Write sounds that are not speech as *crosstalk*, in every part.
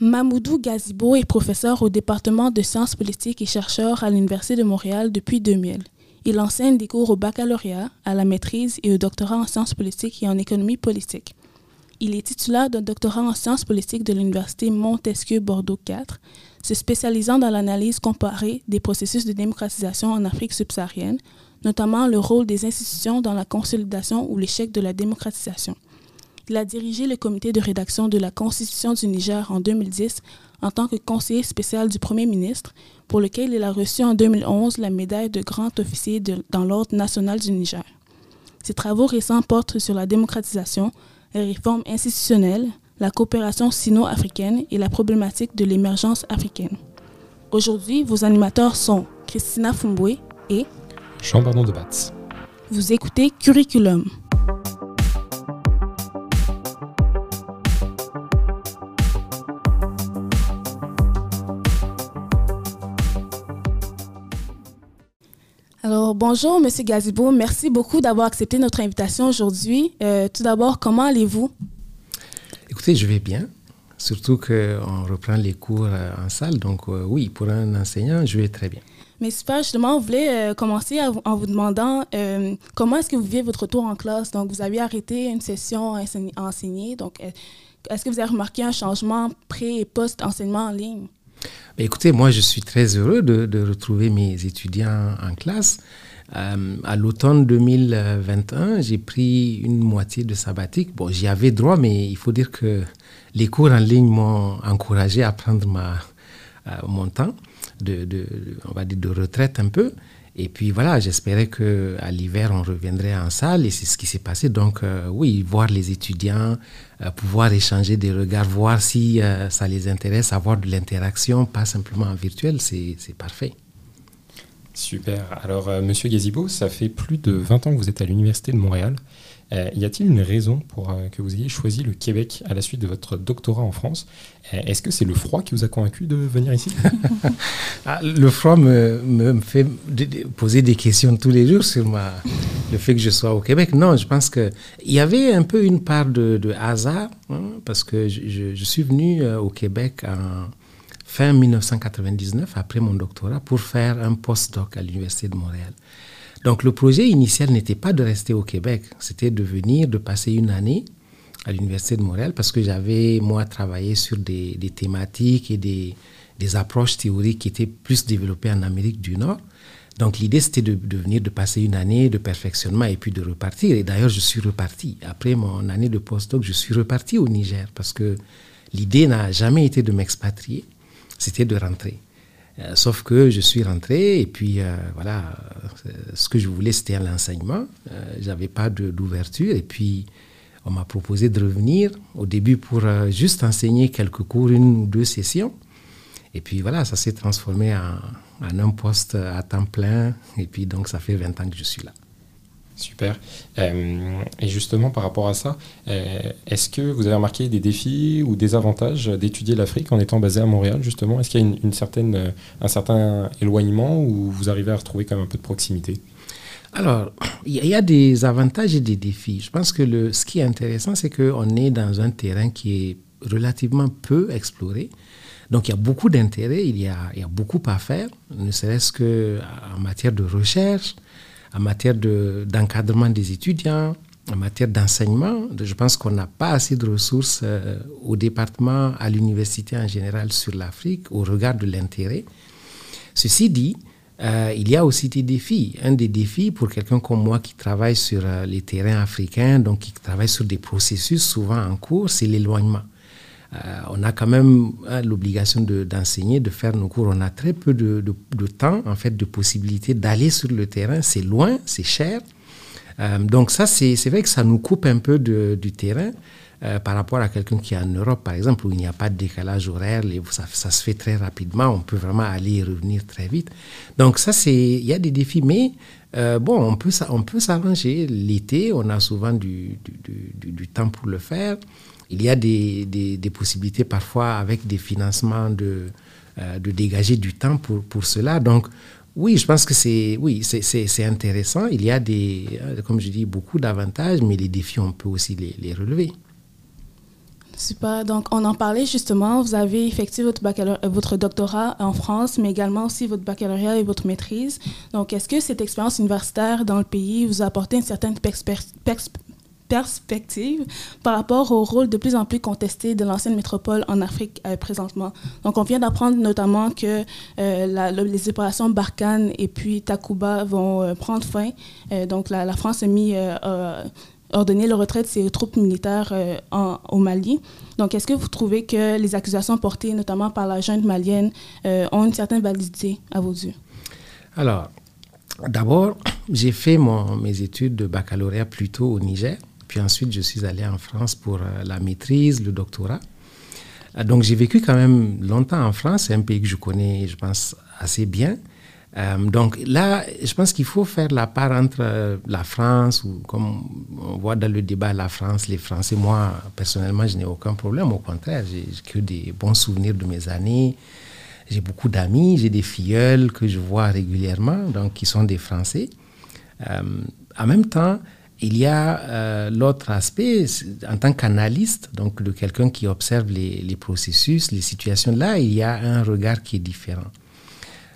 Mamoudou Gazibo est professeur au département de sciences politiques et chercheur à l'Université de Montréal depuis 2000. Il enseigne des cours au baccalauréat, à la maîtrise et au doctorat en sciences politiques et en économie politique. Il est titulaire d'un doctorat en sciences politiques de l'Université Montesquieu Bordeaux 4, se spécialisant dans l'analyse comparée des processus de démocratisation en Afrique subsaharienne, notamment le rôle des institutions dans la consolidation ou l'échec de la démocratisation. Il a dirigé le comité de rédaction de la Constitution du Niger en 2010 en tant que conseiller spécial du Premier ministre, pour lequel il a reçu en 2011 la médaille de grand officier dans l'Ordre national du Niger. Ses travaux récents portent sur la démocratisation, les réformes institutionnelles, la coopération sino-africaine et la problématique de l'émergence africaine. Aujourd'hui, vos animateurs sont Christina Fumboué et Jean-Bernard Debatz. Vous écoutez Curriculum. Bonjour, Monsieur Gazibo. Merci beaucoup d'avoir accepté notre invitation aujourd'hui. Euh, tout d'abord, comment allez-vous? Écoutez, je vais bien. Surtout qu'on reprend les cours euh, en salle. Donc, euh, oui, pour un enseignant, je vais très bien. Mais super, justement, on voulait commencer en vous demandant comment est-ce que vous vivez votre retour en classe? Donc, vous avez arrêté une session à enseigner. Donc, est-ce que vous avez remarqué un changement pré- et post-enseignement en ligne? Écoutez, moi, je suis très heureux de, retrouver mes étudiants en classe. Euh, à l'automne 2021, j'ai pris une moitié de sabbatique. Bon, j'y avais droit, mais il faut dire que les cours en ligne m'ont encouragé à prendre ma, euh, mon temps de, on va dire de retraite un peu. Et puis voilà, j'espérais qu'à l'hiver, on reviendrait en salle et c'est ce qui s'est passé. Donc euh, oui, voir les étudiants, euh, pouvoir échanger des regards, voir si ça les intéresse, avoir de l'interaction, pas simplement en virtuel, c'est parfait. Super. Alors, Monsieur Gazibo, ça fait plus de 20 ans que vous êtes à l'Université de Montréal. Euh, y a-t-il une raison pour euh, que vous ayez choisi le Québec à la suite de votre doctorat en France? Euh, Est-ce que c'est le froid qui vous a convaincu de venir ici? *laughs* Ah, Le froid me, me, fait poser des questions tous les jours sur ma, le fait que je sois au Québec. Non, je pense qu'il y avait un peu une part de, hasard, hein, parce que je, je, suis venu au Québec en fin 1999, après mon doctorat, pour faire un postdoc à l'Université de Montréal. Donc le projet initial n'était pas de rester au Québec, c'était de venir, de passer une année à l'Université de Montréal parce que j'avais, moi, travaillé sur des, thématiques et des, approches théoriques qui étaient plus développées en Amérique du Nord. Donc l'idée, c'était de, de, venir, de passer une année de perfectionnement et puis de repartir. Et d'ailleurs, je suis reparti. Après mon année de postdoc, je suis reparti au Niger parce que l'idée n'a jamais été de m'expatrier, c'était de rentrer. Euh, sauf que je suis rentré et puis euh, voilà, euh, ce que je voulais c'était l'enseignement. J'avais pas d'ouverture et puis on m'a proposé de revenir au début pour juste enseigner quelques cours, une ou deux sessions. Et puis voilà, ça s'est transformé en, en, un poste à temps plein. Et puis donc ça fait 20 ans que je suis là. Super. Euh, et justement, par rapport à ça, euh, est-ce que vous avez remarqué des défis ou des avantages d'étudier l'Afrique en étant basé à Montréal, justement? Est-ce qu'il y a une, certaine, euh, un certain éloignement ou vous arrivez à retrouver quand même un peu de proximité? Alors, il y, a des avantages et des défis. Je pense que le, ce qui est intéressant, c'est qu'on est dans un terrain qui est relativement peu exploré. Donc, il y a beaucoup d'intérêt, il, il y a beaucoup à faire, ne serait-ce qu'en matière de recherche, en matière d'encadrement des étudiants, en matière d'enseignement. Je pense qu'on n'a pas assez de ressources euh, au département, à l'université en général sur l'Afrique au regard de l'intérêt. Ceci dit, euh, il y a aussi des défis. Un des défis pour quelqu'un comme moi qui travaille sur euh, les terrains africains, donc qui travaille sur des processus souvent en cours, c'est l'éloignement. Euh, on a quand même hein, l'obligation d'enseigner, de, faire nos cours. On a très peu de, temps, en fait, de possibilités d'aller sur le terrain. C'est loin, c'est cher. Euh, donc ça, c'est vrai que ça nous coupe un peu du terrain. Euh, par rapport à quelqu'un qui est en Europe, par exemple, où il n'y a pas de décalage horaire, ça, se fait très rapidement, on peut vraiment aller et revenir très vite. Donc ça, c'est, il y a des défis, mais bon, on peut, on peut s'arranger. L'été, on a souvent du, du, temps pour le faire il y a des, des, possibilités parfois avec des financements de, euh, de dégager du temps pour, pour cela. Donc, oui, je pense que c'est oui, intéressant. Il y a des, euh, comme je dis, beaucoup d'avantages, mais les défis, on peut aussi les, les relever. Super. Donc, on en parlait justement. Vous avez effectué votre, votre doctorat en France, mais également aussi votre baccalauréat et votre maîtrise. Donc, est-ce que cette expérience universitaire dans le pays vous a apporté une certaine perspective par rapport au rôle de plus en plus contesté de l'ancienne métropole en Afrique euh, présentement. Donc, on vient d'apprendre notamment que euh, les opérations Barkhane et puis Takuba vont euh, prendre fin. donc, la, France a mis ordonner le retrait de ses troupes militaires euh, au Mali. Donc, est-ce que vous trouvez que les accusations portées notamment par la junte malienne ont une certaine validité à vos yeux? Alors, d'abord, j'ai fait mes études de baccalauréat plutôt au Niger. Puis ensuite, je suis allé en France pour euh, la maîtrise, le doctorat. Donc, j'ai vécu quand même longtemps en France. C'est un pays que je connais, je pense, assez bien. Euh, donc là, je pense qu'il faut faire la part entre euh, la France, ou comme on voit dans le débat, la France, les Français. Moi, personnellement, je n'ai aucun problème. Au contraire, j'ai que des bons souvenirs de mes années. J'ai beaucoup d'amis, j'ai des filleuls que je vois régulièrement, donc qui sont des Français. Euh, en même temps, il y a l'autre aspect, en tant qu'analyste, donc de quelqu'un qui observe les, processus, les situations, là, il y a un regard qui est différent.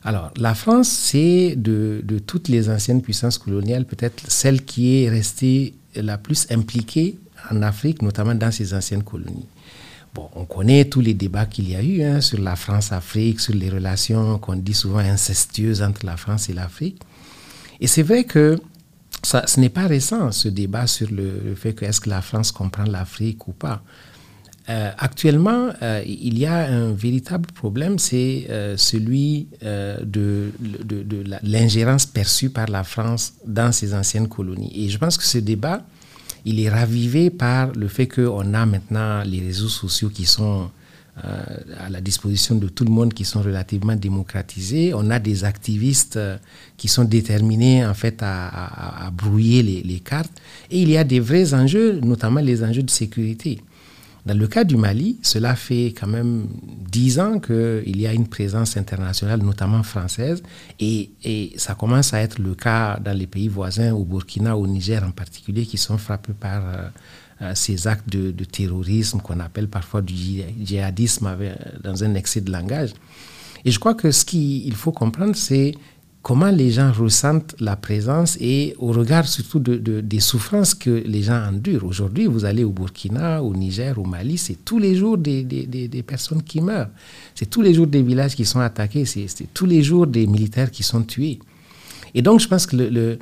Alors, la France, c'est de, toutes les anciennes puissances coloniales, peut-être celle qui est restée la plus impliquée en Afrique, notamment dans ses anciennes colonies. Bon, on connaît tous les débats qu'il y a eu hein, sur la France-Afrique, sur les relations qu'on dit souvent incestueuses entre la France et l'Afrique. Et c'est vrai que ça, ce n'est pas récent, ce débat sur le, fait que est-ce que la France comprend l'Afrique ou pas. Euh, actuellement, euh, il y a un véritable problème, c'est euh, celui de, de, l'ingérence perçue par la France dans ses anciennes colonies. Et je pense que ce débat, il est ravivé par le fait qu'on a maintenant les réseaux sociaux qui sont à la disposition de tout le monde, qui sont relativement démocratisés. On a des activistes qui sont déterminés en fait à, brouiller les, cartes. Et il y a des vrais enjeux, notamment les enjeux de sécurité. Dans le cas du Mali, cela fait quand même dix ans qu'il y a une présence internationale, notamment française, et, et, ça commence à être le cas dans les pays voisins, au Burkina, au Niger en particulier, qui sont frappés par euh, euh, ces actes de, terrorisme qu'on appelle parfois du djihadisme dans un excès de langage. Et je crois que ce qu'il faut comprendre, c'est comment les gens ressentent la présence et au regard surtout de, des souffrances que les gens endurent. Aujourd'hui, vous allez au Burkina, au Niger, au Mali, c'est tous les jours des, des, des, personnes qui meurent. C'est tous les jours des villages qui sont attaqués. C'est tous les jours des militaires qui sont tués. Et donc, je pense que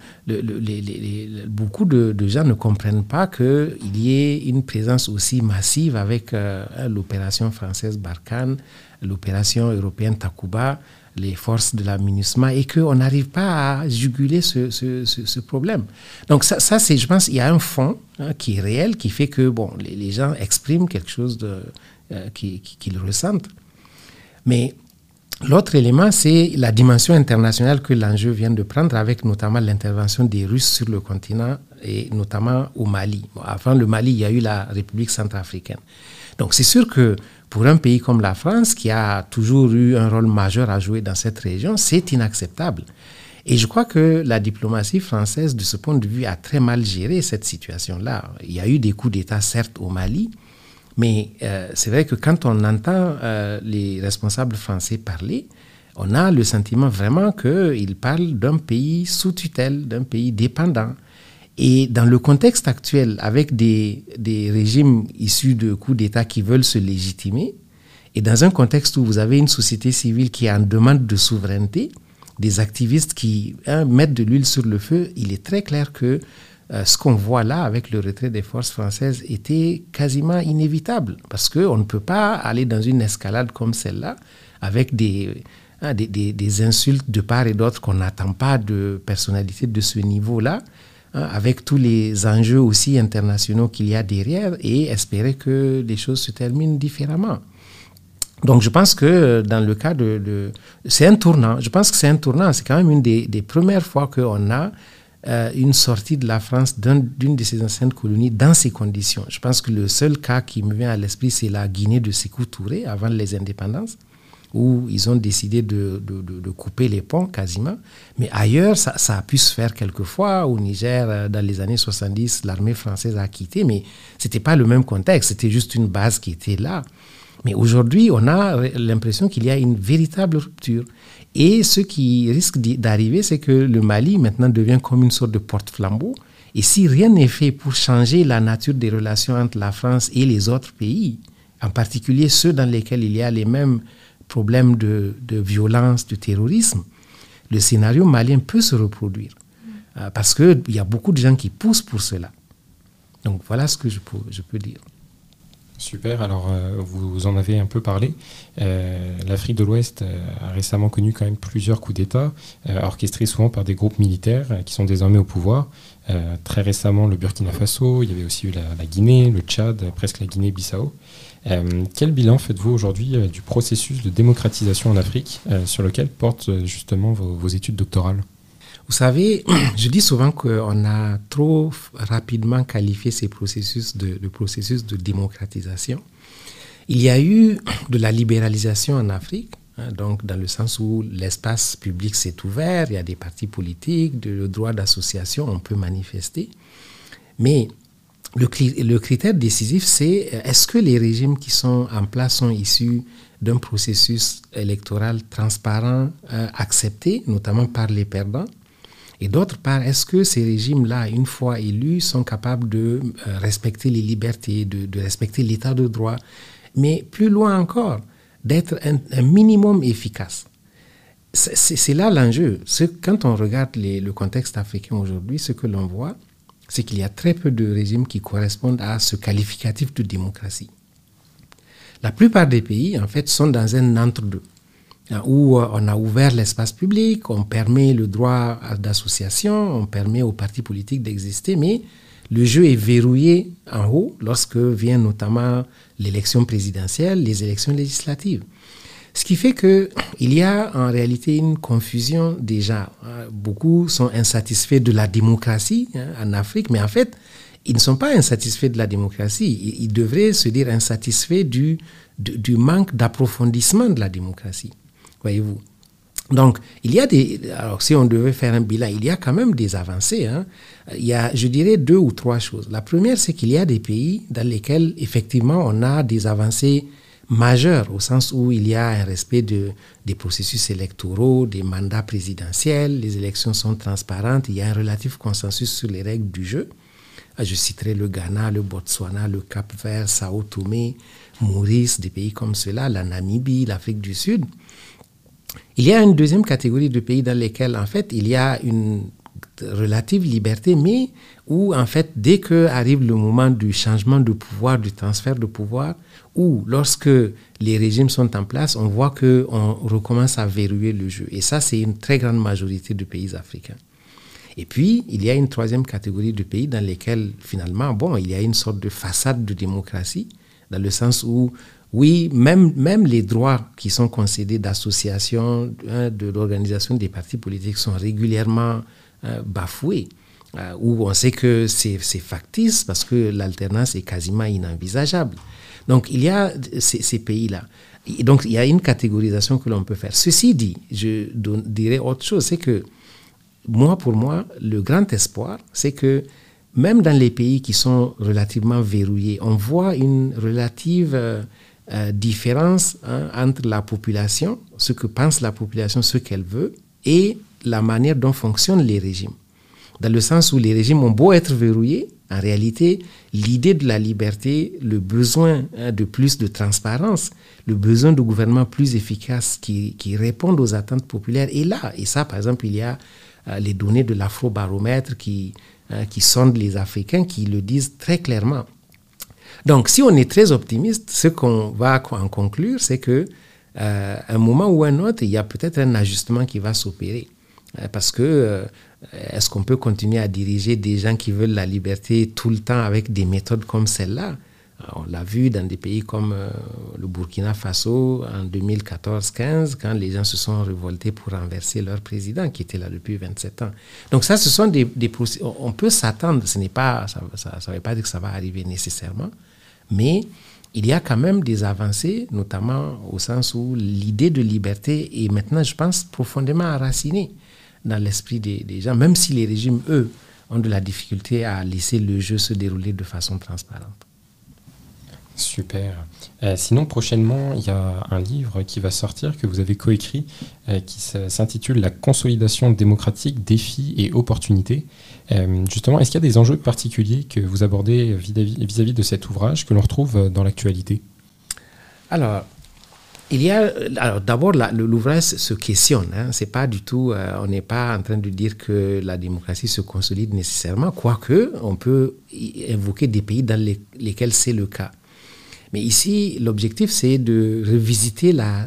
beaucoup de, gens ne comprennent pas qu'il y ait une présence aussi massive avec euh, l'opération française Barkhane, l'opération européenne Takuba, les forces de la MINUSMA et qu'on n'arrive pas à juguler ce, problème. Donc ça, c'est, je pense, il y a un fond hein, qui est réel, qui fait que bon, les, gens expriment quelque chose de, euh, qu'ils ressentent. Mais l'autre élément, c'est la dimension internationale que l'enjeu vient de prendre avec notamment l'intervention des Russes sur le continent et notamment au Mali. avant le Mali, il y a eu la République centrafricaine. Donc c'est sûr que pour un pays comme la France, qui a toujours eu un rôle majeur à jouer dans cette région, c'est inacceptable. Et je crois que la diplomatie française, de ce point de vue, a très mal géré cette situation-là. Il y a eu des coups d'État, certes, au Mali, mais euh, c'est vrai que quand on entend euh, les responsables français parler, on a le sentiment vraiment qu'ils parlent d'un pays sous tutelle, d'un pays dépendant. Et dans le contexte actuel, avec des, régimes issus de coups d'État qui veulent se légitimer, et dans un contexte où vous avez une société civile qui est en demande de souveraineté, des activistes qui hein, mettent de l'huile sur le feu, il est très clair que euh, ce qu'on voit là avec le retrait des forces françaises était quasiment inévitable, parce qu'on ne peut pas aller dans une escalade comme celle-là avec des, hein, des, des, des, insultes de part et d'autre qu'on n'attend pas de personnalités de ce niveau-là. Hein, avec tous les enjeux aussi internationaux qu'il y a derrière et espérer que les choses se terminent différemment. Donc je pense que dans le cas de... c'est un tournant, je pense que c'est un tournant, c'est quand même une des, premières fois qu'on a euh, une sortie de la France d'une de ses anciennes colonies dans ces conditions. Je pense que le seul cas qui me vient à l'esprit, c'est la Guinée de Sékou Touré avant les indépendances. où ils ont décidé de, de, couper les ponts quasiment. Mais ailleurs, ça, ça, a pu se faire quelquefois. Au Niger, euh, dans les années 70, l'armée française a quitté, mais ce n'était pas le même contexte, c'était juste une base qui était là. Mais aujourd'hui, on a l'impression qu'il y a une véritable rupture. Et ce qui risque d'arriver, c'est que le Mali maintenant devient comme une sorte de porte-flambeau. Et si rien n'est fait pour changer la nature des relations entre la France et les autres pays, en particulier ceux dans lesquels il y a les mêmes problèmes de, violence, de terrorisme, le scénario malien peut se reproduire. Euh, parce qu'il y a beaucoup de gens qui poussent pour cela. Donc voilà ce que je peux dire. Super, alors euh, vous en avez un peu parlé. Euh, L'Afrique de l'Ouest euh, a récemment connu quand même plusieurs coups d'État, orchestrés souvent par des groupes militaires qui sont désormais au pouvoir. très récemment, le Burkina Faso, il y avait aussi eu la, Guinée, le Tchad, presque la Guinée-Bissau. quel bilan faites-vous aujourd'hui du processus de démocratisation en Afrique sur lequel portent justement vos études doctorales? Vous savez, *clears throat* je dis souvent qu'on a trop rapidement qualifié ces processus de, processus de démocratisation. Il y a eu de la libéralisation en Afrique, hein, donc dans le sens où l'espace public s'est ouvert, il y a des partis politiques, le droit d'association, on peut manifester. Mais le, critère décisif, c'est est-ce que les régimes qui sont en place sont issus d'un processus électoral transparent, euh, accepté, notamment par les perdants? Et d'autre part, est-ce que ces régimes-là, une fois élus, sont capables de euh, respecter les libertés, de, respecter l'état de droit, mais plus loin encore, d'être un, minimum efficace C'est là l'enjeu. Quand on regarde le contexte africain aujourd'hui, ce que l'on voit, c'est qu'il y a très peu de régimes qui correspondent à ce qualificatif de démocratie. La plupart des pays, en fait, sont dans un entre-deux. Où euh, on a ouvert l'espace public, on permet le droit d'association, on permet aux partis politiques d'exister, mais le jeu est verrouillé en haut lorsque vient notamment l'élection présidentielle, les élections législatives. Ce qui fait qu'il y a en réalité une confusion déjà. Beaucoup sont insatisfaits de la démocratie hein, en Afrique, mais en fait, ils ne sont pas insatisfaits de la démocratie. Ils, devraient se dire insatisfaits du, du manque d'approfondissement de la démocratie voyez-vous. Donc, il y a des. Alors, si on devait faire un bilan, il y a quand même des avancées. Hein. Il y a, je dirais, deux ou trois choses. La première, c'est qu'il y a des pays dans lesquels, effectivement, on a des avancées majeures, au sens où il y a un respect de, des processus électoraux, des mandats présidentiels, les élections sont transparentes, il y a un relatif consensus sur les règles du jeu. Je citerai le Ghana, le Botswana, le Cap-Vert, Sao Tomé, Maurice, des pays comme cela, la Namibie, l'Afrique du Sud. Il y a une deuxième catégorie de pays dans lesquels, en fait, il y a une relative liberté, mais où, en fait, dès que arrive le moment du changement de pouvoir, du transfert de pouvoir, ou lorsque les régimes sont en place, on voit qu'on recommence à verrouiller le jeu. Et ça, c'est une très grande majorité de pays africains. Et puis, il y a une troisième catégorie de pays dans lesquels, finalement, bon, il y a une sorte de façade de démocratie, dans le sens où oui, même, même les droits qui sont concédés d'association, hein, de l'organisation des partis politiques sont régulièrement euh, bafoués. Euh, où on sait que c'est factice parce que l'alternance est quasiment inenvisageable. Donc il y a ces, pays-là. Donc il y a une catégorisation que l'on peut faire. Ceci dit, je dirais autre chose, c'est que moi, pour moi, le grand espoir, c'est que même dans les pays qui sont relativement verrouillés, on voit une relative... Euh, euh, différence hein, entre la population, ce que pense la population, ce qu'elle veut, et la manière dont fonctionnent les régimes. Dans le sens où les régimes ont beau être verrouillés, en réalité, l'idée de la liberté, le besoin hein, de plus de transparence, le besoin de gouvernements plus efficaces qui, qui, répondent aux attentes populaires est là. Et ça, par exemple, il y a euh, les données de l'afrobaromètre qui, hein, qui sondent les Africains qui le disent très clairement. Donc, si on est très optimiste, ce qu'on va en conclure, c'est que euh, un moment ou un autre, il y a peut-être un ajustement qui va s'opérer. Euh, parce que euh, est-ce qu'on peut continuer à diriger des gens qui veulent la liberté tout le temps avec des méthodes comme celle-là? On l'a vu dans des pays comme le Burkina Faso en 2014-15, quand les gens se sont révoltés pour renverser leur président qui était là depuis 27 ans. Donc ça, ce sont des, des on peut s'attendre. Ce n'est pas, ça ne veut pas dire que ça va arriver nécessairement, mais il y a quand même des avancées, notamment au sens où l'idée de liberté est maintenant, je pense, profondément enracinée dans l'esprit des, gens, même si les régimes, eux, ont de la difficulté à laisser le jeu se dérouler de façon transparente. Super. Euh, sinon, prochainement, il y a un livre qui va sortir que vous avez coécrit euh, qui s'intitule La consolidation démocratique, défis et opportunités. Euh, justement, est-ce qu'il y a des enjeux particuliers que vous abordez vis-à-vis de cet ouvrage que l'on retrouve dans l'actualité? Alors, il y a, d'abord, l'ouvrage se questionne. Hein, c'est pas du tout, on n'est pas en train de dire que la démocratie se consolide nécessairement, quoique on peut évoquer des pays dans lesquels c'est le cas. Mais ici, l'objectif, c'est de revisiter la,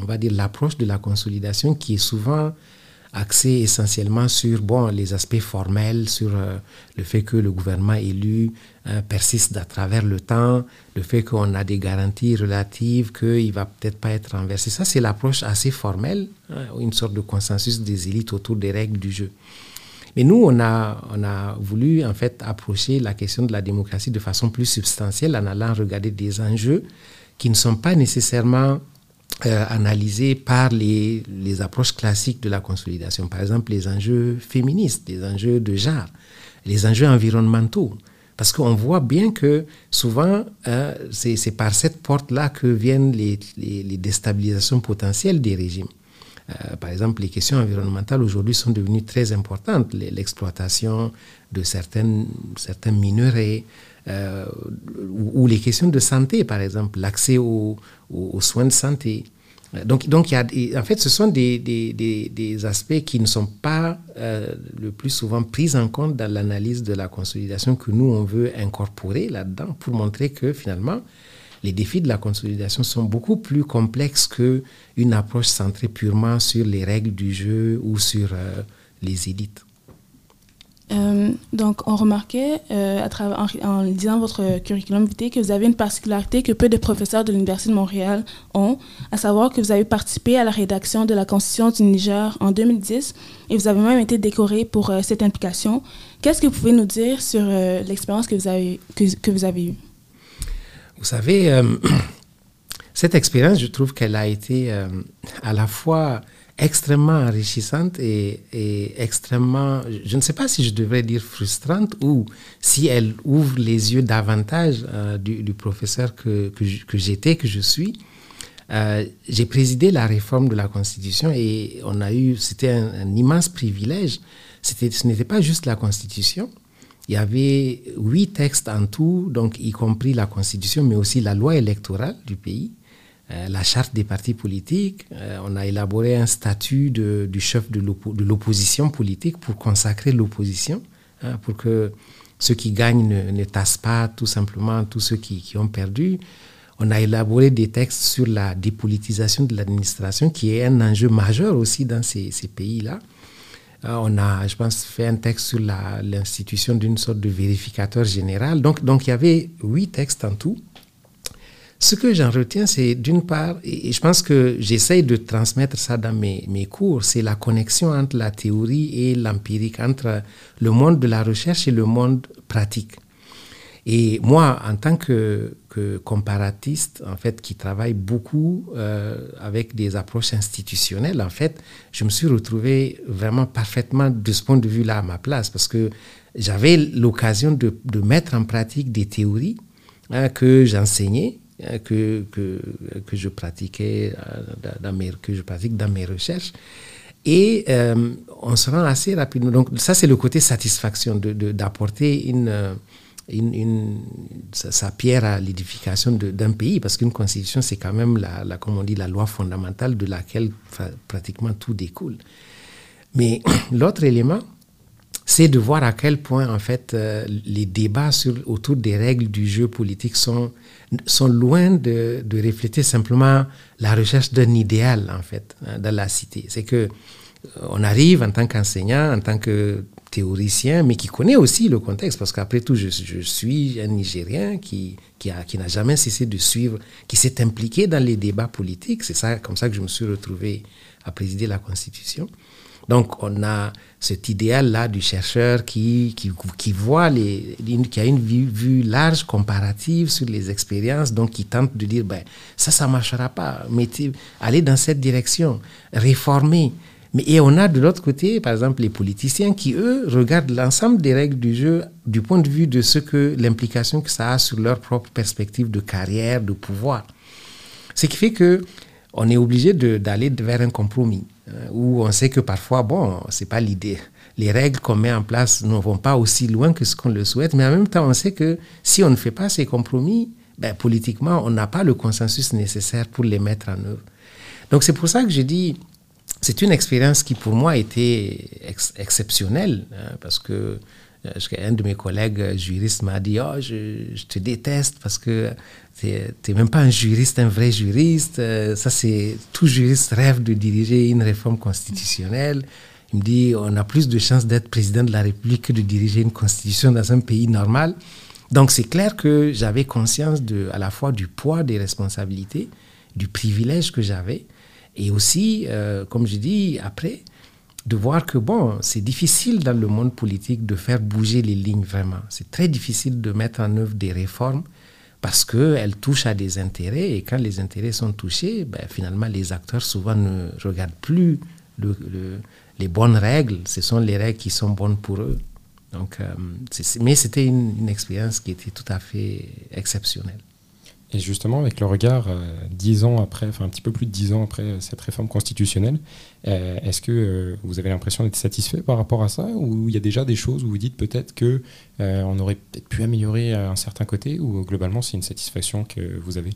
on va dire l'approche de la consolidation qui est souvent axée essentiellement sur bon, les aspects formels, sur euh, le fait que le gouvernement élu hein, persiste à travers le temps, le fait qu'on a des garanties relatives, qu'il ne va peut-être pas être renversé. Ça, c'est l'approche assez formelle, hein, une sorte de consensus des élites autour des règles du jeu. Mais nous, on a, on a voulu en fait approcher la question de la démocratie de façon plus substantielle en allant regarder des enjeux qui ne sont pas nécessairement euh, analysés par les, les, approches classiques de la consolidation. Par exemple, les enjeux féministes, les enjeux de genre, les enjeux environnementaux. Parce qu'on voit bien que souvent, euh, c'est par cette porte-là que viennent les, les, déstabilisations potentielles des régimes. Euh, par exemple, les questions environnementales aujourd'hui sont devenues très importantes. L'exploitation de certaines, certains minerais euh, ou, les questions de santé, par exemple, l'accès aux, soins de santé. Euh, donc, donc y a, en fait, ce sont des, des, aspects qui ne sont pas le plus souvent pris en compte dans l'analyse de la consolidation que nous, on veut incorporer là-dedans pour montrer que finalement, les défis de la consolidation sont beaucoup plus complexes qu'une approche centrée purement sur les règles du jeu ou sur euh, les élites. Euh, donc, on remarquait euh, en, lisant votre curriculum vitae que vous avez une particularité que peu de professeurs de l'Université de Montréal ont, à savoir que vous avez participé à la rédaction de la Constitution du Niger en 2010 et vous avez même été décoré pour cette implication. Qu'est-ce que vous pouvez nous dire sur l'expérience que, vous avez, que vous avez eue? Vous savez, euh, *clears throat* cette expérience, je trouve qu'elle a été euh, à la fois extrêmement enrichissante et, extrêmement, je ne sais pas si je devrais dire frustrante ou si elle ouvre les yeux davantage euh, du, professeur que, que j'étais, que, je suis. j'ai présidé la réforme de la Constitution et on a eu, c'était un, un, immense privilège. C'était, ce n'était pas juste la Constitution, il y avait huit textes en tout, donc y compris la Constitution, mais aussi la loi électorale du pays, euh, la charte des partis politiques. Euh, on a élaboré un statut du chef de l'opposition politique pour consacrer l'opposition, hein, pour que ceux qui gagnent ne, tassent pas tout simplement tous ceux qui, ont perdu. On a élaboré des textes sur la dépolitisation de l'administration, qui est un enjeu majeur aussi dans ces, pays-là. Euh, on a, je pense, fait un texte sur l'institution d'une sorte de vérificateur général. Donc, il y avait huit textes en tout. Ce que j'en retiens, c'est d'une part, et je pense que j'essaye de transmettre ça dans mes, cours, c'est la connexion entre la théorie et l'empirique, entre le monde de la recherche et le monde pratique. Et moi, en tant que, comparatiste, en fait, qui travaille beaucoup euh, avec des approches institutionnelles, en fait, je me suis retrouvé vraiment parfaitement de ce point de vue-là à ma place, parce que j'avais l'occasion de, mettre en pratique des théories hein, que j'enseignais, que, que, que, je pratiquais euh, dans mes, que je pratique dans mes recherches. Et euh, on se rend assez rapidement. Donc, ça, c'est le côté satisfaction d'apporter de, une une, sa, pierre à l'édification d'un pays, parce qu'une constitution, c'est quand même, la, comme on dit, la loi fondamentale de laquelle pratiquement tout découle. Mais *clears throat* l'autre élément, c'est de voir à quel point, en fait, euh, les débats autour des règles du jeu politique sont, sont loin de, de refléter simplement la recherche d'un idéal, en fait, hein, dans la cité. C'est que euh, on arrive en tant qu'enseignant, en tant que théoricien, mais qui connaît aussi le contexte, parce qu'après tout, je, suis un Nigérien qui, qui, qui n'a jamais cessé de suivre, qui s'est impliqué dans les débats politiques. C'est ça, comme ça que je me suis retrouvé à présider la Constitution. Donc, on a cet idéal-là du chercheur qui, qui, voit qui a une vue, large, comparative sur les expériences, donc qui tente de dire, ben, ça, ça marchera pas, mettez, allez dans cette direction, réformer. Mais, et on a de l'autre côté, par exemple, les politiciens qui, eux, regardent l'ensemble des règles du jeu du point de vue de ce que l'implication que ça a sur leur propre perspective de carrière, de pouvoir. Ce qui fait que on est obligé d'aller vers un compromis. Euh, où on sait que parfois, bon, c'est pas l'idée. Les règles qu'on met en place ne vont pas aussi loin que ce qu'on le souhaite, mais en même temps, on sait que si on ne fait pas ces compromis, ben, politiquement, on n'a pas le consensus nécessaire pour les mettre en œuvre. Donc c'est pour ça que je dis, c'est une expérience qui pour moi était exceptionnelle, hein, parce que euh, un de mes collègues juristes m'a dit oh, je, je, te déteste parce que tu n'es même pas un juriste, un vrai juriste. Euh, ça, c'est tout juriste rêve de diriger une réforme constitutionnelle. Il me dit on a plus de chances d'être président de la République que de diriger une constitution dans un pays normal. Donc, c'est clair que j'avais conscience de, à la fois du poids des responsabilités, du privilège que j'avais, et aussi, euh, comme je dis, après, de voir que, bon, c'est difficile dans le monde politique de faire bouger les lignes vraiment. C'est très difficile de mettre en œuvre des réformes parce qu'elles touchent à des intérêts et quand les intérêts sont touchés, ben, finalement, les acteurs souvent ne regardent plus les bonnes règles, ce sont les règles qui sont bonnes pour eux. Donc, euh, mais c'était une expérience qui était tout à fait exceptionnelle. Et justement, avec le regard, euh, dix ans après, enfin un petit peu plus de dix ans après euh, cette réforme constitutionnelle, euh, est-ce que vous avez l'impression d'être satisfait par rapport à ça? Ou il y a déjà des choses où vous dites peut-être que on aurait peut-être pu améliorer un certain côté Ou globalement, c'est une satisfaction que vous avez?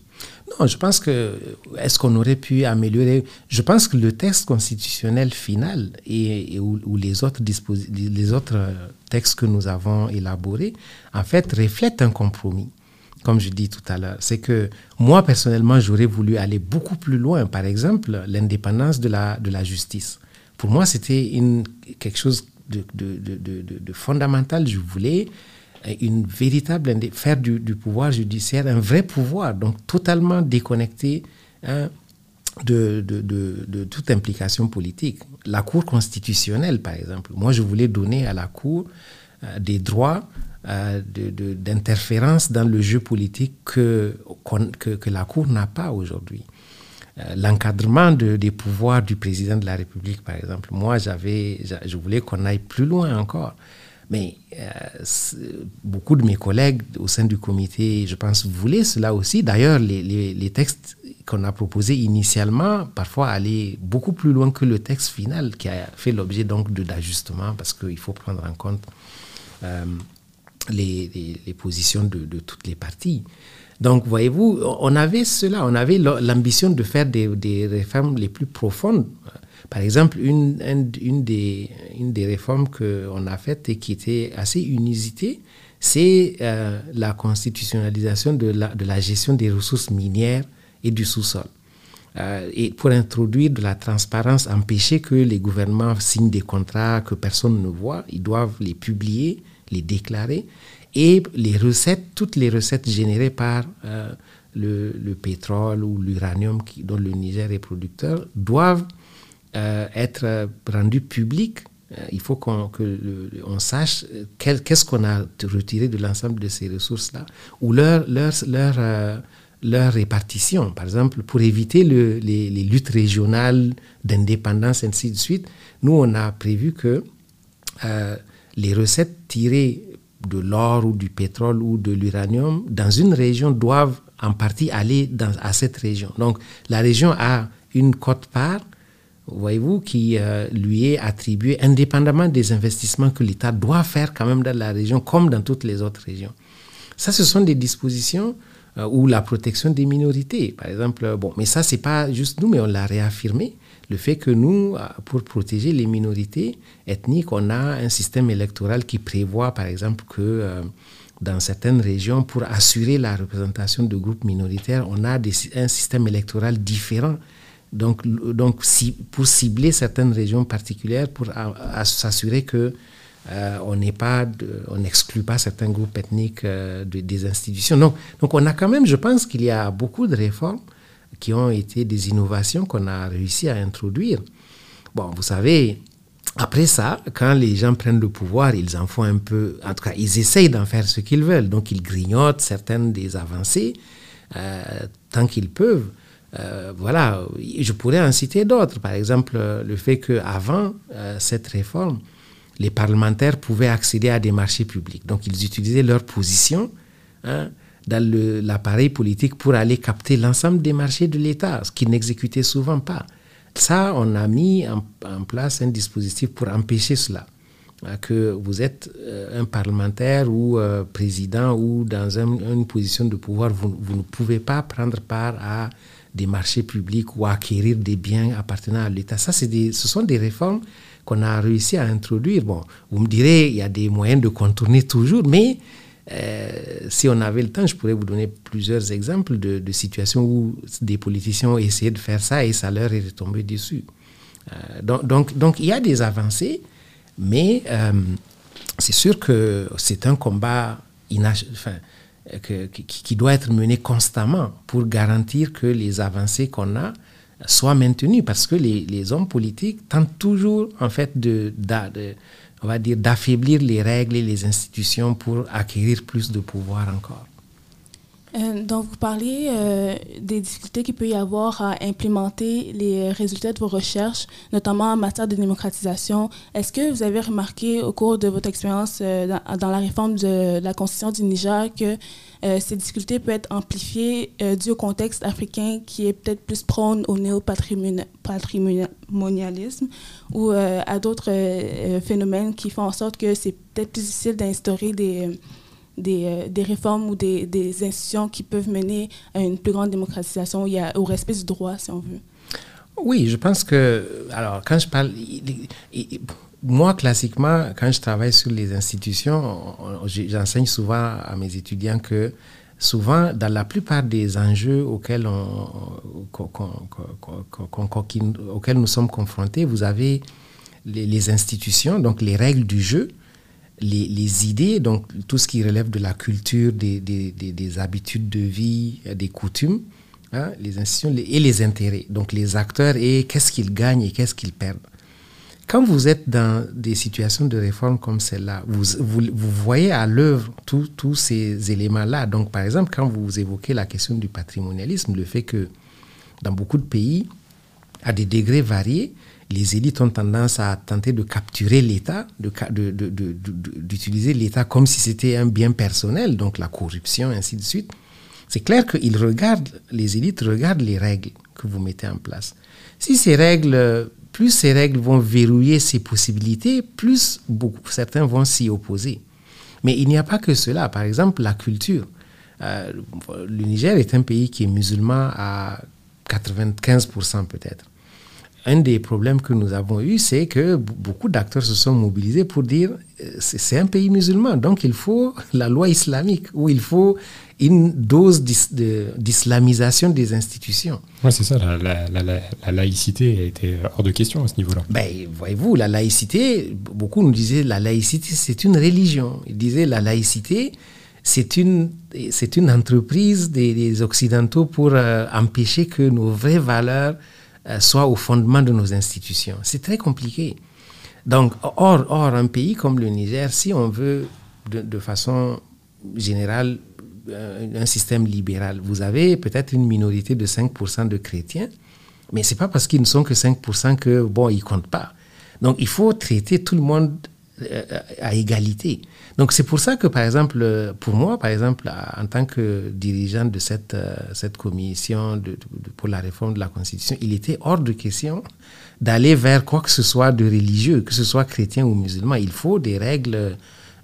Non, je pense que. Est-ce qu'on aurait pu améliorer? Je pense que le texte constitutionnel final et, ou, les, autres les autres textes que nous avons élaborés, en fait, reflètent un compromis comme je dis tout à l'heure, c'est que moi, personnellement, j'aurais voulu aller beaucoup plus loin. Par exemple, l'indépendance de la, de la justice. Pour moi, c'était quelque chose de, de, de, de, fondamental. Je voulais une véritable faire du, pouvoir judiciaire un vrai pouvoir, donc totalement déconnecté hein, de, de, toute implication politique. La Cour constitutionnelle, par exemple. Moi, je voulais donner à la Cour euh, des droits euh, d'interférence dans le jeu politique que, que, la Cour n'a pas aujourd'hui. Euh, l'encadrement de, des pouvoirs du président de la République, par exemple, moi, j'avais, je voulais qu'on aille plus loin encore. Mais euh, beaucoup de mes collègues au sein du comité, je pense, voulaient cela aussi. D'ailleurs, les, les, les, textes qu'on a proposés initialement, parfois allaient beaucoup plus loin que le texte final, qui a fait l'objet donc d'ajustements, parce qu'il faut prendre en compte les, positions de, toutes les parties. Donc, voyez-vous, on avait cela, on avait l'ambition de faire des, réformes les plus profondes. Par exemple, une, des, une des réformes qu'on a faites et qui était assez inusitée, c'est euh, la constitutionnalisation de la, de la, gestion des ressources minières et du sous-sol. Euh, et pour introduire de la transparence, empêcher que les gouvernements signent des contrats que personne ne voit, ils doivent les publier les déclarer, et les recettes, toutes les recettes générées par euh, le, pétrole ou l'uranium dont le Niger est producteur doivent euh, être rendues publiques. Euh, il faut qu'on on sache qu'est-ce qu'on a retiré de l'ensemble de ces ressources-là, ou leur, leur, leur, leur, répartition. Par exemple, pour éviter les, les, luttes régionales d'indépendance, ainsi de suite, nous, on a prévu que les recettes tirées de l'or ou du pétrole ou de l'uranium dans une région doivent en partie aller à cette région. Donc la région a une cote-part, voyez-vous, qui euh, lui est attribuée indépendamment des investissements que l'État doit faire quand même dans la région comme dans toutes les autres régions. Ça, ce sont des dispositions euh, ou la protection des minorités, par exemple. Bon, mais ça, c'est pas juste nous, mais on l'a réaffirmé le fait que nous, euh, pour protéger les minorités ethniques, on a un système électoral qui prévoit, par exemple, que euh, dans certaines régions, pour assurer la représentation de groupes minoritaires, on a un système électoral différent. Donc, donc pour cibler certaines régions particulières, pour s'assurer que euh, on n'exclut pas certains groupes ethniques des institutions. Donc, on a quand même, je pense qu'il y a beaucoup de réformes qui ont été des innovations qu'on a réussi à introduire. Bon, vous savez, après ça, quand les gens prennent le pouvoir, ils en font un peu, en tout cas, ils essayent d'en faire ce qu'ils veulent. Donc, ils grignotent certaines des avancées euh, tant qu'ils peuvent. Euh, voilà, je pourrais en citer d'autres. Par exemple, le fait qu'avant euh, cette réforme, les parlementaires pouvaient accéder à des marchés publics. Donc, ils utilisaient leur position hein, dans l'appareil politique pour aller capter l'ensemble des marchés de l'État, ce qu'ils n'exécutaient souvent pas. Ça, on a mis en, place un dispositif pour empêcher cela. Hein, que vous êtes euh, un parlementaire ou euh, président ou dans une position de pouvoir, vous, ne pouvez pas prendre part à des marchés publics ou acquérir des biens appartenant à l'État. Ça, ce sont des réformes qu'on a réussi à introduire. Bon, vous me direz, il y a des moyens de contourner toujours, mais euh, si on avait le temps, je pourrais vous donner plusieurs exemples de, situations où des politiciens ont essayé de faire ça et ça leur est retombé dessus. Euh, donc, donc, donc, il y a des avancées, mais euh, c'est sûr que c'est un combat qui, doit être mené constamment pour garantir que les avancées qu'on a soient maintenues, parce que les, hommes politiques tentent toujours en fait de on va dire, d'affaiblir les règles et les institutions pour acquérir plus de pouvoir encore. Euh, donc, vous parliez euh, des difficultés qu'il peut y avoir à implémenter les résultats de vos recherches, notamment en matière de démocratisation. Est-ce que vous avez remarqué au cours de votre expérience euh, dans, la réforme de la Constitution du Niger que ces difficultés peuvent être amplifiées dû au contexte africain qui est peut-être plus prône au néo-patrimonialisme ou à d'autres phénomènes qui font en sorte que c'est peut-être plus difficile d'instaurer des des, euh, des, réformes ou des, des, institutions qui peuvent mener à une plus grande démocratisation, a, au respect du droit, si on veut. Oui, je pense que, alors, quand je parle, moi, classiquement, quand je travaille sur les institutions, j'enseigne souvent à mes étudiants que souvent, dans la plupart des enjeux auxquels, auxquels nous sommes confrontés, vous avez les, institutions, donc les règles du jeu, les, idées, donc tout ce qui relève de la culture, des, habitudes de vie, des coutumes, hein, les institutions et les intérêts, donc les acteurs et qu'est-ce qu'ils gagnent et qu'est-ce qu'ils perdent. Quand vous êtes dans des situations de réforme comme celle-là, vous, vous, voyez à l'œuvre tous ces éléments-là. Donc, par exemple, quand vous évoquez la question du patrimonialisme, le fait que dans beaucoup de pays, à des degrés variés, les élites ont tendance à tenter de capturer l'État, d'utiliser l'État comme si c'était un bien personnel, donc la corruption, ainsi de suite. C'est clair qu'ils regardent, les élites regardent les règles que vous mettez en place. Si ces règles, plus ces règles vont verrouiller ces possibilités, plus certains vont s'y opposer. Mais il n'y a pas que cela. Par exemple, la culture. Euh, le Niger est un pays qui est musulman à 95% peut-être un des problèmes que nous avons eu, c'est que beaucoup d'acteurs se sont mobilisés pour dire euh, c'est un pays musulman, donc il faut *laughs* la loi islamique, ou il faut une dose d'islamisation des institutions. Oui, c'est ça, la, laïcité a été hors de question à ce niveau-là. Ben, voyez-vous, la laïcité, beaucoup nous disaient la laïcité, c'est une religion. Ils disaient la laïcité, c'est une, une entreprise des, Occidentaux pour euh, empêcher que nos vraies valeurs soit au fondement de nos institutions. C'est très compliqué. Donc, hors un pays comme le Niger, si on veut de, façon générale euh, un système libéral, vous avez peut-être une minorité de 5% de chrétiens, mais ce n'est pas parce qu'ils ne sont que 5% que, bon, ils ne comptent pas. Donc, il faut traiter tout le monde euh, à égalité. Donc c'est pour ça que, par exemple, pour moi, par exemple, en tant que dirigeant de cette, euh, cette commission pour la réforme de la Constitution, il était hors de question d'aller vers quoi que ce soit de religieux, que ce soit chrétien ou musulman. Il faut des règles,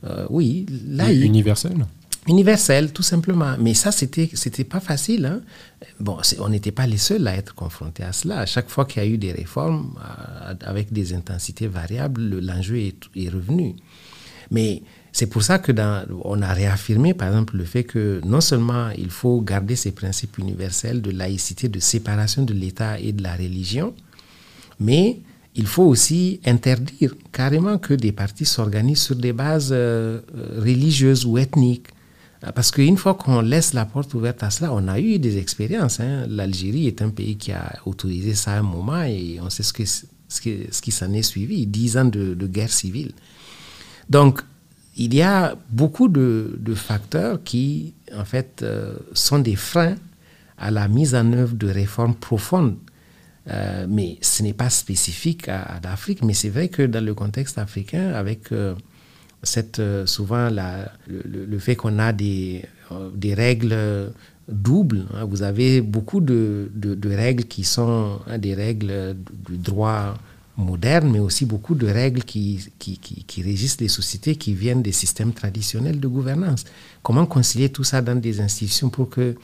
euh, oui, laïques. Universelles Universelles, tout simplement. Mais ça, c'était c'était pas facile. Hein. Bon, on n'était pas les seuls à être confrontés à cela. À chaque fois qu'il y a eu des réformes euh, avec des intensités variables, l'enjeu est, revenu. Mais c'est pour ça que on a réaffirmé, par exemple, le fait que non seulement il faut garder ces principes universels de laïcité, de séparation de l'État et de la religion, mais il faut aussi interdire carrément que des partis s'organisent sur des bases euh, religieuses ou ethniques. Parce qu'une fois qu'on laisse la porte ouverte à cela, on a eu des expériences. Hein. L'Algérie est un pays qui a autorisé ça à un moment et on sait ce qui, s'en est suivi, dix ans de, guerre civile. Donc, il y a beaucoup de, facteurs qui, en fait, euh, sont des freins à la mise en œuvre de réformes profondes. Euh, mais ce n'est pas spécifique à, l'Afrique, mais c'est vrai que dans le contexte africain, avec euh, cette, souvent la, le, fait qu'on a des, des règles doubles, hein, vous avez beaucoup de, de, règles qui sont hein, des règles du droit moderne, mais aussi beaucoup de règles qui, qui, qui, régissent les sociétés qui viennent des systèmes traditionnels de gouvernance. Comment concilier tout ça dans des institutions pour que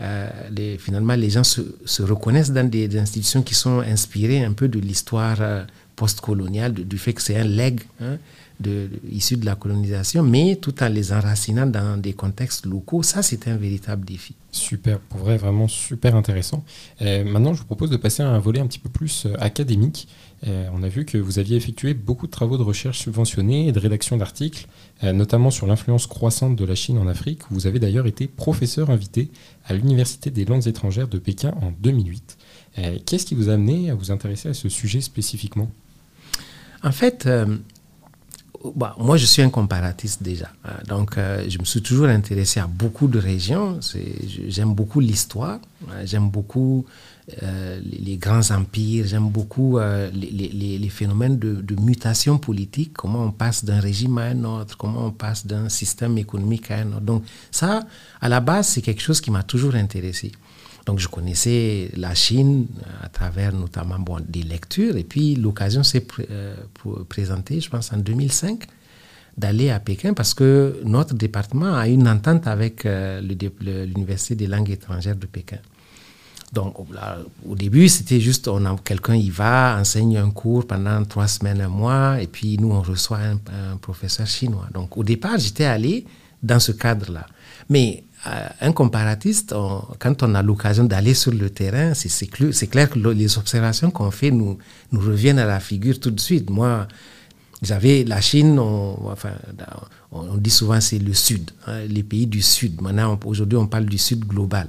euh, finalement les gens se, se, reconnaissent dans des, institutions qui sont inspirées un peu de l'histoire euh, post-coloniale, du, fait que c'est un leg hein, de, issu de la colonisation, mais tout en les enracinant dans des contextes locaux. Ça, c'est un véritable défi. Super, pour vrai, vraiment super intéressant. Euh, maintenant, je vous propose de passer à un volet un petit peu plus académique. Euh, on a vu que vous aviez effectué beaucoup de travaux de recherche subventionnés et de rédaction d'articles, euh, notamment sur l'influence croissante de la Chine en Afrique. Vous avez d'ailleurs été professeur invité à l'Université des langues étrangères de Pékin en 2008. Euh, qu'est-ce qui vous a amené à vous intéresser à ce sujet spécifiquement? En fait, bah, moi, je suis un comparatiste déjà. Hein. Donc, je me suis toujours intéressé à beaucoup de régions. J'aime beaucoup l'histoire. Hein. J'aime beaucoup euh, les, grands empires, j'aime beaucoup euh, les, phénomènes de, mutation politique, comment on passe d'un régime à un autre, comment on passe d'un système économique à un autre? Donc ça, à la base, c'est quelque chose qui m'a toujours intéressé. Donc je connaissais la Chine à travers notamment des lectures, et puis l'occasion s'est euh, présentée, je pense, en 2005 d'aller à Pékin parce que notre département a une entente avec l'Université des langues étrangères de Pékin. Donc, au début, c'était juste, on quelqu'un y va, enseigne un cours pendant trois semaines, un mois, et puis nous, on reçoit un, professeur chinois. Donc, au départ, j'étais allé dans ce cadre-là. Mais euh, un comparatiste, quand on a l'occasion d'aller sur le terrain, c'est clair, que les observations qu'on fait nous, reviennent à la figure tout de suite. Moi, j'avais la Chine, on, on, dit souvent c'est le Sud, hein, les pays du Sud. Maintenant, aujourd'hui, on parle du Sud global.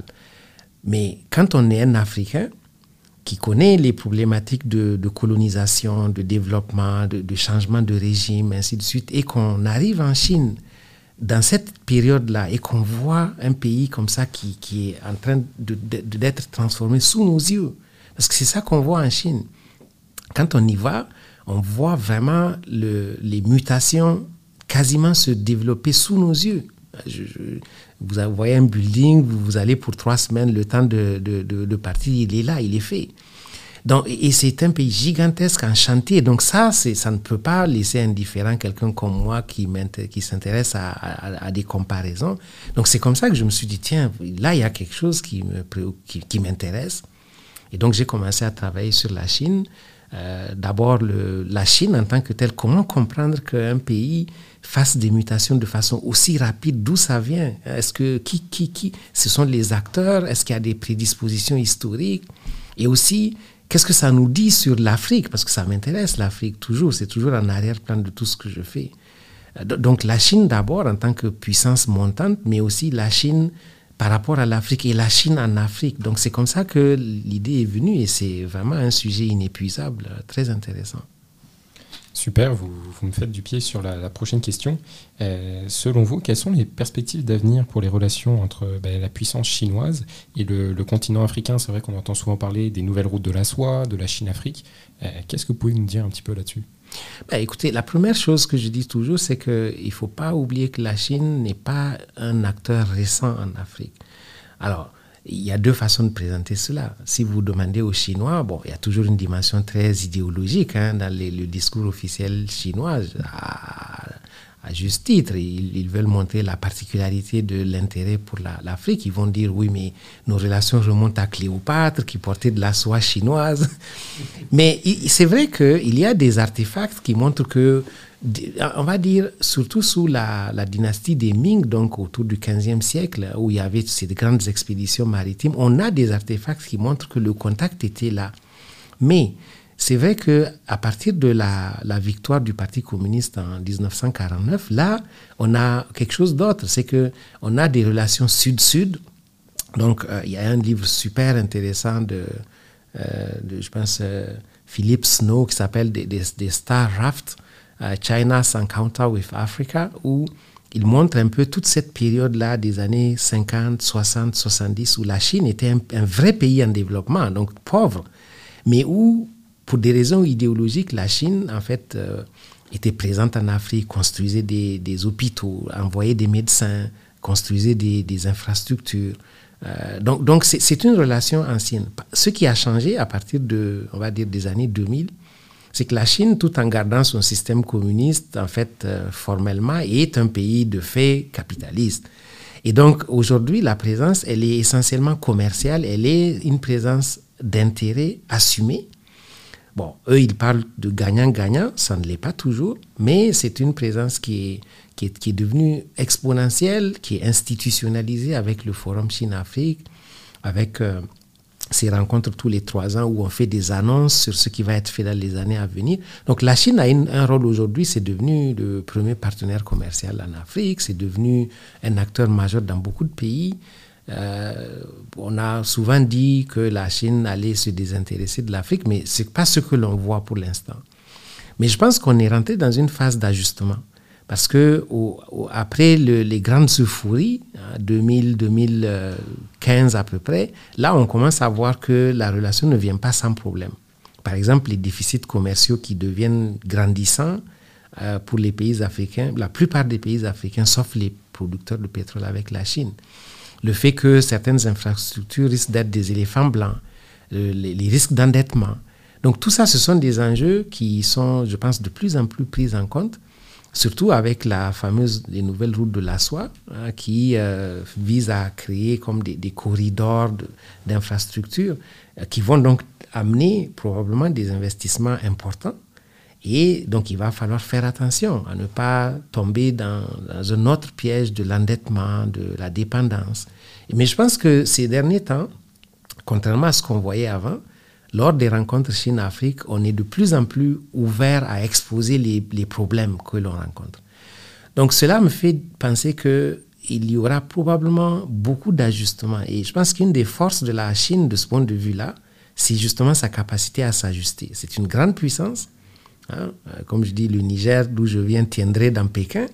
Mais quand on est un Africain qui connaît les problématiques de, colonisation, de développement, de, changement de régime, ainsi de suite, et qu'on arrive en Chine dans cette période-là et qu'on voit un pays comme ça qui, qui est en train d'être transformé sous nos yeux, parce que c'est ça qu'on voit en Chine. Quand on y va, on voit vraiment le, les mutations quasiment se développer sous nos yeux. Vous voyez un building, vous, allez pour trois semaines, le temps de, de, partir, il est là, il est fait. Donc, et c'est un pays gigantesque en chantier. Donc ça, ça ne peut pas laisser indifférent quelqu'un comme moi qui, qui s'intéresse à, à, des comparaisons. Donc c'est comme ça que je me suis dit, tiens, là, il y a quelque chose qui, me, qui, qui m'intéresse. Et donc j'ai commencé à travailler sur la Chine. Euh, d'abord, la Chine en tant que telle, comment comprendre qu'un pays fasse des mutations de façon aussi rapide, d'où ça vient? Est-ce que qui, qui, qui? Ce sont les acteurs? Est-ce qu'il y a des prédispositions historiques? Et aussi, qu'est-ce que ça nous dit sur l'Afrique? Parce que ça m'intéresse, l'Afrique, toujours. C'est toujours en arrière-plan de tout ce que je fais. Euh, donc la Chine d'abord en tant que puissance montante, mais aussi la Chine par rapport à l'Afrique et la Chine en Afrique. Donc c'est comme ça que l'idée est venue et c'est vraiment un sujet inépuisable, très intéressant. Super, vous, me faites du pied sur la, prochaine question. Euh, selon vous, quelles sont les perspectives d'avenir pour les relations entre ben, la puissance chinoise et le, continent africain? C'est vrai qu'on entend souvent parler des nouvelles routes de la soie, de la Chine-Afrique. Euh, qu'est-ce que vous pouvez nous dire un petit peu là-dessus? Ben, Écoutez, la première chose que je dis toujours, c'est qu'il ne faut pas oublier que la Chine n'est pas un acteur récent en Afrique. Alors, il y a deux façons de présenter cela. Si vous demandez aux Chinois, bon, il y a toujours une dimension très idéologique hein, dans le discours officiel chinois, à, juste titre. Ils, veulent montrer la particularité de l'intérêt pour l'Afrique. ils vont dire, oui, mais nos relations remontent à Cléopâtre qui portait de la soie chinoise. *laughs* mais c'est vrai qu'il y a des artefacts qui montrent que on va dire, surtout sous la, dynastie des Ming, donc autour du 15e siècle, où il y avait ces grandes expéditions maritimes, on a des artefacts qui montrent que le contact était là. Mais c'est vrai que à partir de la, victoire du Parti communiste en 1949, là, on a quelque chose d'autre. C'est que on a des relations sud-sud. Donc, euh, il y a un livre super intéressant de, euh, je pense, euh, Philippe Snow qui s'appelle des, des, Star Raft, China's Encounter with Africa, où il montre un peu toute cette période-là des années 50, 60, 70, où la Chine était un, vrai pays en développement, donc pauvre, mais où, pour des raisons idéologiques, la Chine, en fait, était présente en Afrique, construisait des, hôpitaux, envoyait des médecins, construisait des, des infrastructures. Euh, donc, donc c'est une relation ancienne. Ce qui a changé à partir de, on va dire, des années 2000, c'est que la Chine, tout en gardant son système communiste, en fait, euh, formellement, est un pays de fait capitaliste. Et donc, aujourd'hui, la présence, elle est essentiellement commerciale, elle est une présence d'intérêt assumé Bon, eux, ils parlent de gagnant-gagnant, ça ne l'est pas toujours, mais c'est une présence qui est, devenue exponentielle, qui est institutionnalisée avec le Forum Chine-Afrique, avec euh, ces rencontres tous les trois ans où on fait des annonces sur ce qui va être fait dans les années à venir. Donc la Chine a un rôle aujourd'hui, c'est devenu le premier partenaire commercial en Afrique, c'est devenu un acteur majeur dans beaucoup de pays. Euh, on a souvent dit que la Chine allait se désintéresser de l'Afrique, mais ce n'est pas ce que l'on voit pour l'instant. Mais je pense qu'on est rentré dans une phase d'ajustement. Parce que après les grandes euphories, 2000-2015 hein, à peu près, là on commence à voir que la relation ne vient pas sans problème. Par exemple, les déficits commerciaux qui deviennent grandissants euh, pour les pays africains, la plupart des pays africains, sauf les producteurs de pétrole avec la Chine le fait que certaines infrastructures risquent d'être des éléphants blancs, euh, les, risques d'endettement. Donc tout ça, ce sont des enjeux qui sont, je pense, de plus en plus pris en compte, surtout avec la fameuse les nouvelles routes de la soie, hein, qui euh, visent à créer comme des, corridors d'infrastructures euh, qui vont donc amener probablement des investissements importants. Et donc, il va falloir faire attention à ne pas tomber dans un autre piège de l'endettement, de la dépendance. Mais je pense que ces derniers temps, contrairement à ce qu'on voyait avant, lors des rencontres Chine-Afrique, on est de plus en plus ouvert à exposer les, problèmes que l'on rencontre. Donc cela me fait penser qu'il y aura probablement beaucoup d'ajustements. Et je pense qu'une des forces de la Chine de ce point de vue-là, c'est justement sa capacité à s'ajuster. C'est une grande puissance. Hein. Comme je dis, le Niger, d'où je viens, tiendrait dans Pékin.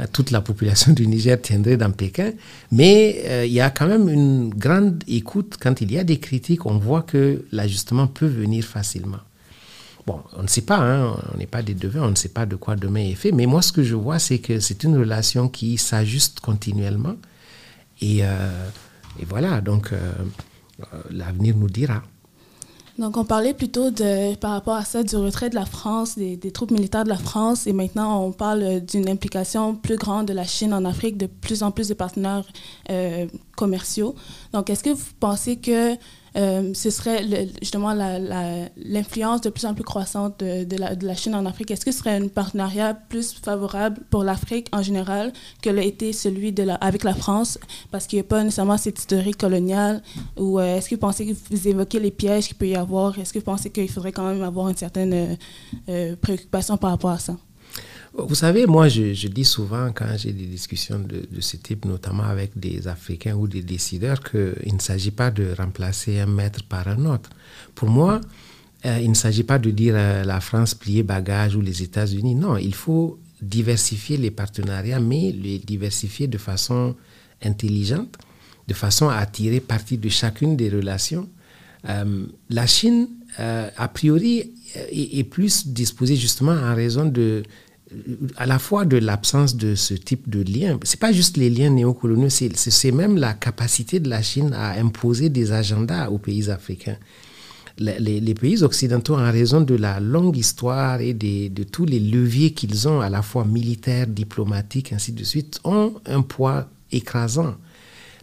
Euh, toute la population du Niger tiendrait dans Pékin. Mais euh, il y a quand même une grande écoute. Quand il y a des critiques, on voit que l'ajustement peut venir facilement. Bon, on ne sait pas, hein, on n'est pas des devins, on ne sait pas de quoi demain est fait. Mais moi, ce que je vois, c'est que c'est une relation qui s'ajuste continuellement. Et, euh, et, voilà, donc l'avenir nous dira. Donc, on parlait plutôt de, par rapport à ça du retrait de la France, des, troupes militaires de la France, et maintenant on parle d'une implication plus grande de la Chine en Afrique, de plus en plus de partenaires euh, commerciaux. Donc, est-ce que vous pensez que euh, ce serait justement l'influence de plus en plus croissante de, la, Chine en Afrique. Est-ce que ce serait un partenariat plus favorable pour l'Afrique en général que l'a été celui avec la France? Parce qu'il n'y a pas nécessairement cette historique coloniale ou euh, est-ce que vous pensez que vous évoquez les pièges qu'il peut y avoir? Est-ce que vous pensez qu'il faudrait quand même avoir une certaine euh, préoccupation par rapport à ça? Vous savez, moi, je, dis souvent quand j'ai des discussions de, ce type, notamment avec des Africains ou des décideurs, qu'il ne s'agit pas de remplacer un maître par un autre. Pour moi, euh, il ne s'agit pas de dire euh, la France plier bagage ou les États-Unis. Non, il faut diversifier les partenariats, mais les diversifier de façon intelligente, de façon à attirer parti de chacune des relations. Euh, la Chine, a priori, est, plus disposée justement en raison de à la fois de l'absence de ce type de lien. C'est pas juste les liens néocoloniaux, c'est même la capacité de la Chine à imposer des agendas aux pays africains. Les, pays occidentaux, en raison de la longue histoire et de tous les leviers qu'ils ont, à la fois militaires, diplomatiques, ainsi de suite, ont un poids écrasant.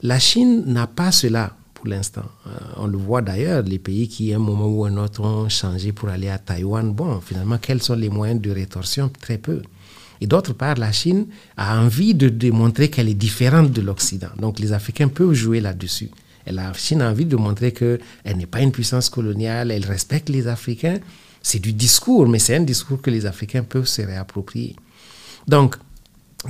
La Chine n'a pas cela pour l'instant. Euh, on le voit d'ailleurs, les pays qui, à un moment ou un autre, ont changé pour aller à Taïwan, bon, finalement, quels sont les moyens de rétorsion? Très peu. Et d'autre part, la Chine a envie de démontrer qu'elle est différente de l'Occident. Donc les Africains peuvent jouer là-dessus. La Chine a envie de montrer qu'elle n'est pas une puissance coloniale, elle respecte les Africains. C'est du discours, mais c'est un discours que les Africains peuvent se réapproprier. Donc,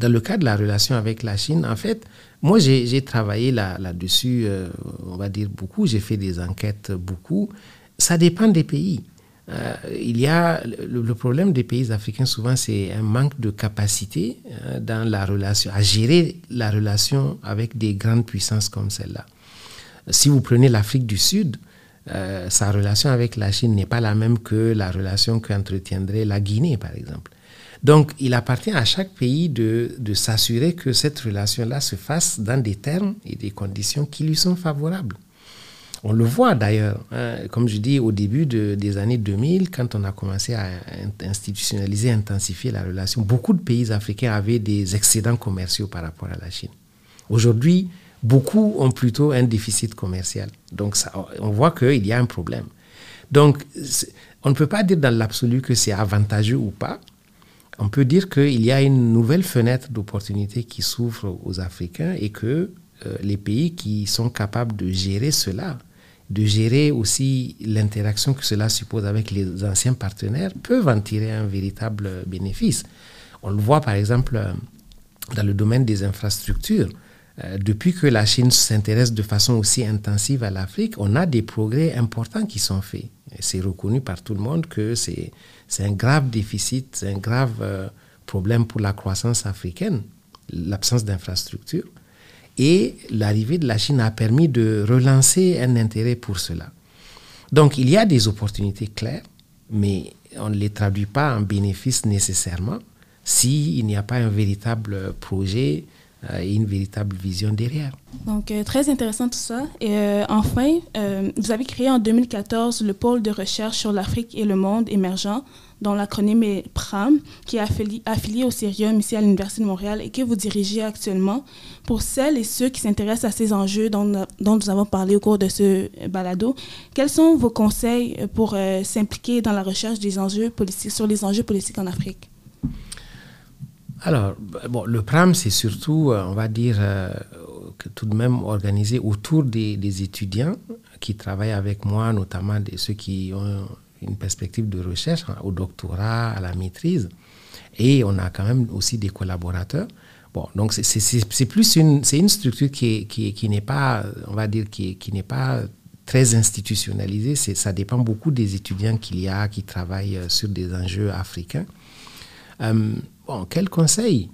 dans le cas de la relation avec la Chine, en fait, moi, j'ai travaillé là-dessus, euh, on va dire beaucoup, j'ai fait des enquêtes beaucoup. Ça dépend des pays. euh, il y a le, problème des pays africains souvent c'est un manque de capacité euh, dans la relation à gérer la relation avec des grandes puissances comme celle-là. Si vous prenez l'Afrique du Sud, euh, sa relation avec la Chine n'est pas la même que la relation qu'entretiendrait la Guinée par exemple. Donc il appartient à chaque pays de, s'assurer que cette relation-là se fasse dans des termes et des conditions qui lui sont favorables. On le voit d'ailleurs, hein, comme je dis, au début des années 2000, quand on a commencé à institutionnaliser, intensifier la relation, beaucoup de pays africains avaient des excédents commerciaux par rapport à la Chine. Aujourd'hui, beaucoup ont plutôt un déficit commercial. Donc on voit qu'il y a un problème. Donc on ne peut pas dire dans l'absolu que c'est avantageux ou pas. On peut dire qu'il y a une nouvelle fenêtre d'opportunité qui s'ouvre aux Africains et que euh, les pays qui sont capables de gérer cela, de gérer aussi l'interaction que cela suppose avec les anciens partenaires, peuvent en tirer un véritable bénéfice. On le voit par exemple euh, dans le domaine des infrastructures. Euh, depuis que la Chine s'intéresse de façon aussi intensive à l'Afrique, on a des progrès importants qui sont faits. C'est reconnu par tout le monde que c'est un grave déficit, c'est un grave euh, problème pour la croissance africaine, l'absence d'infrastructures. Et l'arrivée de la Chine a permis de relancer un intérêt pour cela. Donc il y a des opportunités claires, mais on ne les traduit pas en bénéfices nécessairement s'il n'y a pas un véritable projet et une véritable vision derrière. Donc, euh, très intéressant tout ça. Et euh, enfin, vous avez créé en 2014 le pôle de recherche sur l'Afrique et le monde émergent, dont l'acronyme est PRAM, qui est affilié, au Cerium ici à l'Université de Montréal et que vous dirigez actuellement. Pour celles et ceux qui s'intéressent à ces enjeux dont, dont, nous avons parlé au cours de ce balado, quels sont vos conseils pour s'impliquer dans la recherche des enjeux politiques, sur les enjeux politiques en Afrique? Alors, bon, le PRAM, c'est surtout, euh, on va dire, euh, tout de même organisé autour des, étudiants qui travaillent avec moi, notamment ceux qui ont une perspective de recherche hein, au doctorat, à la maîtrise. Et on a quand même aussi des collaborateurs. Bon, donc c'est plus une, une structure qui, n'est pas, on va dire, qui, qui n'est pas très institutionnalisée. Ça dépend beaucoup des étudiants qu'il y a qui travaillent euh, sur des enjeux africains. Bon, quel conseil?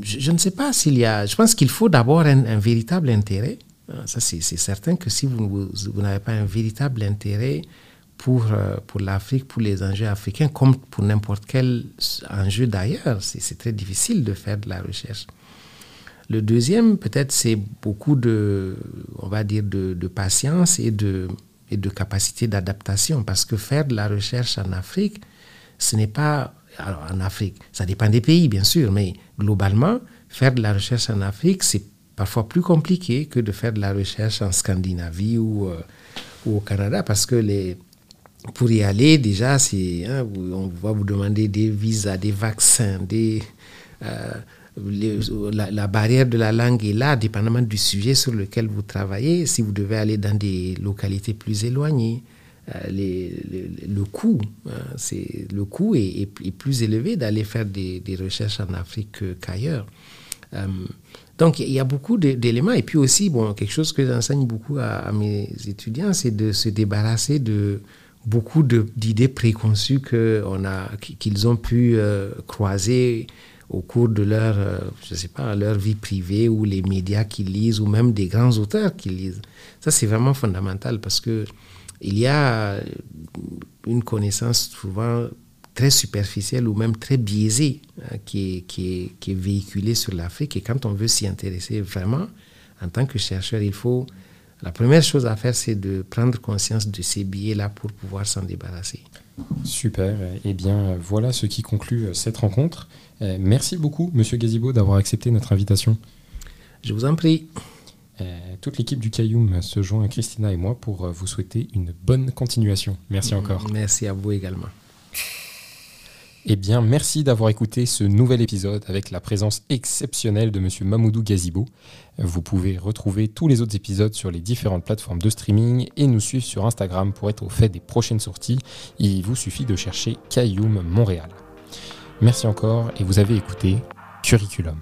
Je, ne sais pas s'il y a. Je pense qu'il faut d'abord un, véritable intérêt. Ah, ça, c'est certain que si vous, n'avez pas un véritable intérêt pour, euh, pour l'Afrique, pour les enjeux africains, comme pour n'importe quel enjeu d'ailleurs, c'est très difficile de faire de la recherche. Le deuxième, peut-être, c'est beaucoup de, on va dire, de, de patience et de, et de capacité d'adaptation. Parce que faire de la recherche en Afrique, ce n'est pas alors en Afrique, ça dépend des pays bien sûr, mais globalement, faire de la recherche en Afrique, c'est parfois plus compliqué que de faire de la recherche en Scandinavie ou, euh, au Canada parce que les, pour y aller, déjà, hein, on va vous demander des visas, des vaccins, des, euh, la, barrière de la langue est là, dépendamment du sujet sur lequel vous travaillez. Si vous devez aller dans des localités plus éloignées, euh, le coût, hein, c'est, le coût est, plus élevé d'aller faire des, recherches en Afrique qu'ailleurs. Euh, donc il y a beaucoup d'éléments. Et puis aussi, bon, quelque chose que j'enseigne beaucoup à, mes étudiants, c'est de se débarrasser de beaucoup d'idées préconçues on a, qu'ils ont pu euh, croiser au cours de leur, je sais pas, leur vie privée ou les médias qu'ils lisent ou même des grands auteurs qu'ils lisent. Ça, c'est vraiment fondamental parce que il y a une connaissance souvent très superficielle ou même très biaisée hein, qui, est, qui, qui, est, véhiculée sur l'Afrique. Et quand on veut s'y intéresser vraiment, en tant que chercheur, il faut... La première chose à faire, c'est de prendre conscience de ces biais-là pour pouvoir s'en débarrasser. Super. Eh bien, voilà ce qui conclut euh, cette rencontre. Euh, merci beaucoup, Monsieur Gazibo, d'avoir accepté notre invitation. Je vous en prie. Euh, toute l'équipe du Cayoum se joint à Christina et moi pour euh, vous souhaiter une bonne continuation. Merci encore. Merci à vous également. Eh bien, merci d'avoir écouté ce nouvel épisode avec la présence exceptionnelle de Monsieur Mamoudou Gazibo. Vous pouvez retrouver tous les autres épisodes sur les différentes plateformes de streaming et nous suivre sur Instagram pour être au fait des prochaines sorties. Il vous suffit de chercher Cayoum Montréal. Merci encore et vous avez écouté Curriculum.